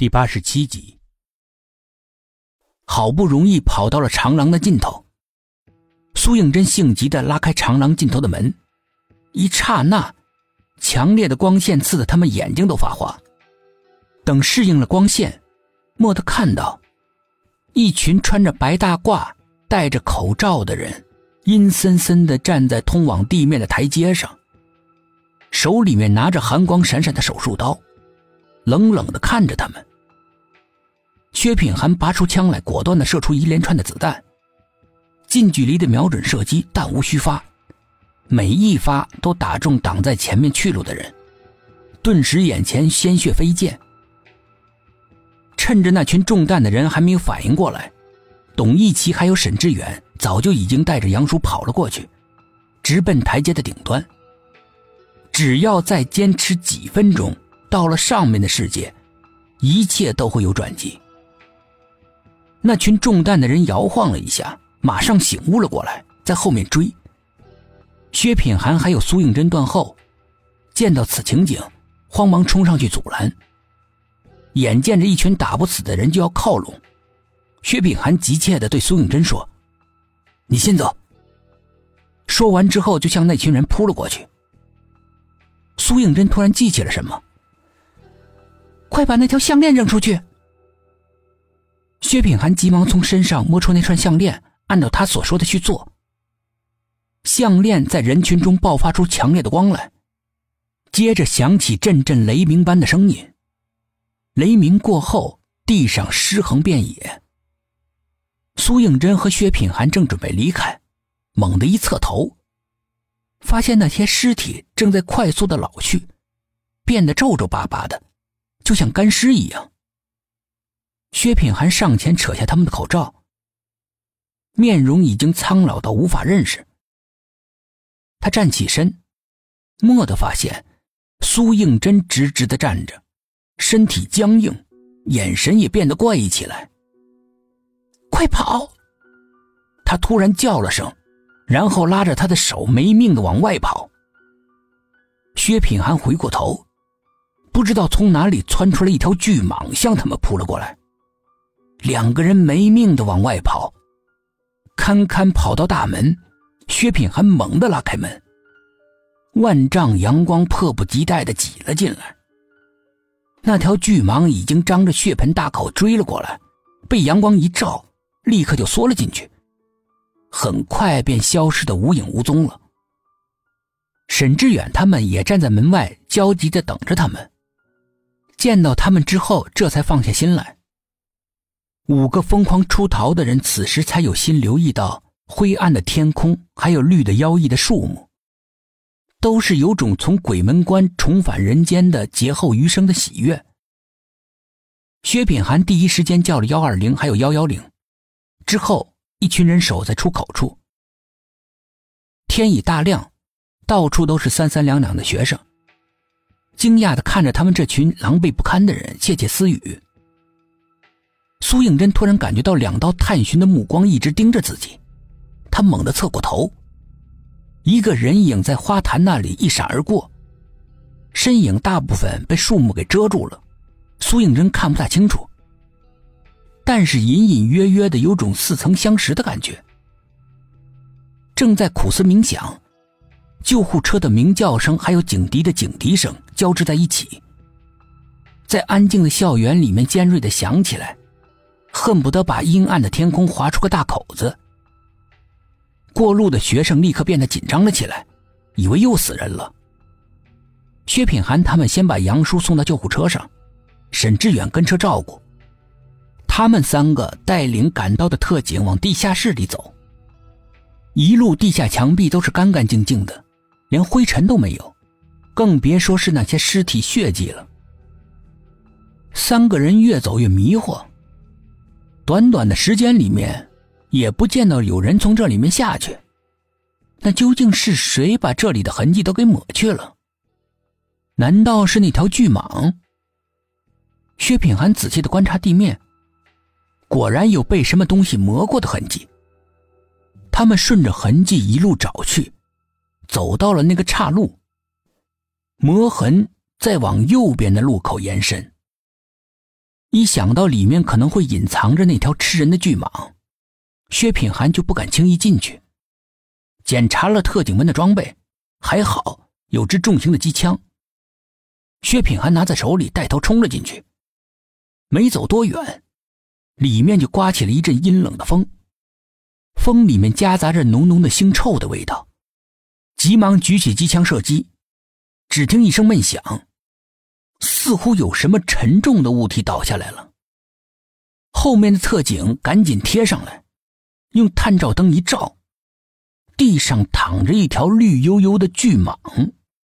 第八十七集，好不容易跑到了长廊的尽头，苏应真性急的拉开长廊尽头的门，一刹那，强烈的光线刺得他们眼睛都发花。等适应了光线，蓦地看到一群穿着白大褂、戴着口罩的人，阴森森的站在通往地面的台阶上，手里面拿着寒光闪闪的手术刀，冷冷的看着他们。薛品涵拔出枪来，果断的射出一连串的子弹。近距离的瞄准射击，弹无虚发，每一发都打中挡在前面去路的人，顿时眼前鲜血飞溅。趁着那群中弹的人还没有反应过来，董一奇还有沈志远早就已经带着杨叔跑了过去，直奔台阶的顶端。只要再坚持几分钟，到了上面的世界，一切都会有转机。那群中弹的人摇晃了一下，马上醒悟了过来，在后面追。薛品涵还有苏应真断后，见到此情景，慌忙冲上去阻拦。眼见着一群打不死的人就要靠拢，薛品涵急切的对苏应真说：“你先走。”说完之后，就向那群人扑了过去。苏应真突然记起了什么，快把那条项链扔出去。薛品涵急忙从身上摸出那串项链，按照他所说的去做。项链在人群中爆发出强烈的光来，接着响起阵阵雷鸣般的声音。雷鸣过后，地上尸横遍野。苏应真和薛品涵正准备离开，猛地一侧头，发现那些尸体正在快速的老去，变得皱皱巴巴的，就像干尸一样。薛品涵上前扯下他们的口罩，面容已经苍老到无法认识。他站起身，蓦地发现苏应真直直的站着，身体僵硬，眼神也变得怪异起来。快跑！他突然叫了声，然后拉着他的手没命的往外跑。薛品涵回过头，不知道从哪里窜出来一条巨蟒，向他们扑了过来。两个人没命的往外跑，堪堪跑到大门，薛品涵猛地拉开门，万丈阳光迫不及待的挤了进来。那条巨蟒已经张着血盆大口追了过来，被阳光一照，立刻就缩了进去，很快便消失的无影无踪了。沈志远他们也站在门外，焦急的等着他们。见到他们之后，这才放下心来。五个疯狂出逃的人，此时才有心留意到灰暗的天空，还有绿的妖异的树木，都是有种从鬼门关重返人间的劫后余生的喜悦。薛品涵第一时间叫了幺二零，还有幺幺零，之后一群人守在出口处。天已大亮，到处都是三三两两的学生，惊讶的看着他们这群狼狈不堪的人，窃窃私语。苏应真突然感觉到两道探寻的目光一直盯着自己，他猛地侧过头，一个人影在花坛那里一闪而过，身影大部分被树木给遮住了，苏应真看不大清楚，但是隐隐约约的有种似曾相识的感觉。正在苦思冥想，救护车的鸣叫声还有警笛的警笛声交织在一起，在安静的校园里面尖锐的响起来。恨不得把阴暗的天空划出个大口子。过路的学生立刻变得紧张了起来，以为又死人了。薛品涵他们先把杨叔送到救护车上，沈志远跟车照顾。他们三个带领赶到的特警往地下室里走。一路地下墙壁都是干干净净的，连灰尘都没有，更别说是那些尸体血迹了。三个人越走越迷惑。短短的时间里面，也不见到有人从这里面下去。那究竟是谁把这里的痕迹都给抹去了？难道是那条巨蟒？薛品涵仔细的观察地面，果然有被什么东西磨过的痕迹。他们顺着痕迹一路找去，走到了那个岔路，磨痕再往右边的路口延伸。一想到里面可能会隐藏着那条吃人的巨蟒，薛品涵就不敢轻易进去。检查了特警们的装备，还好有支重型的机枪。薛品涵拿在手里，带头冲了进去。没走多远，里面就刮起了一阵阴冷的风，风里面夹杂着浓浓的腥臭的味道。急忙举起机枪射击，只听一声闷响。似乎有什么沉重的物体倒下来了。后面的特警赶紧贴上来，用探照灯一照，地上躺着一条绿油油的巨蟒。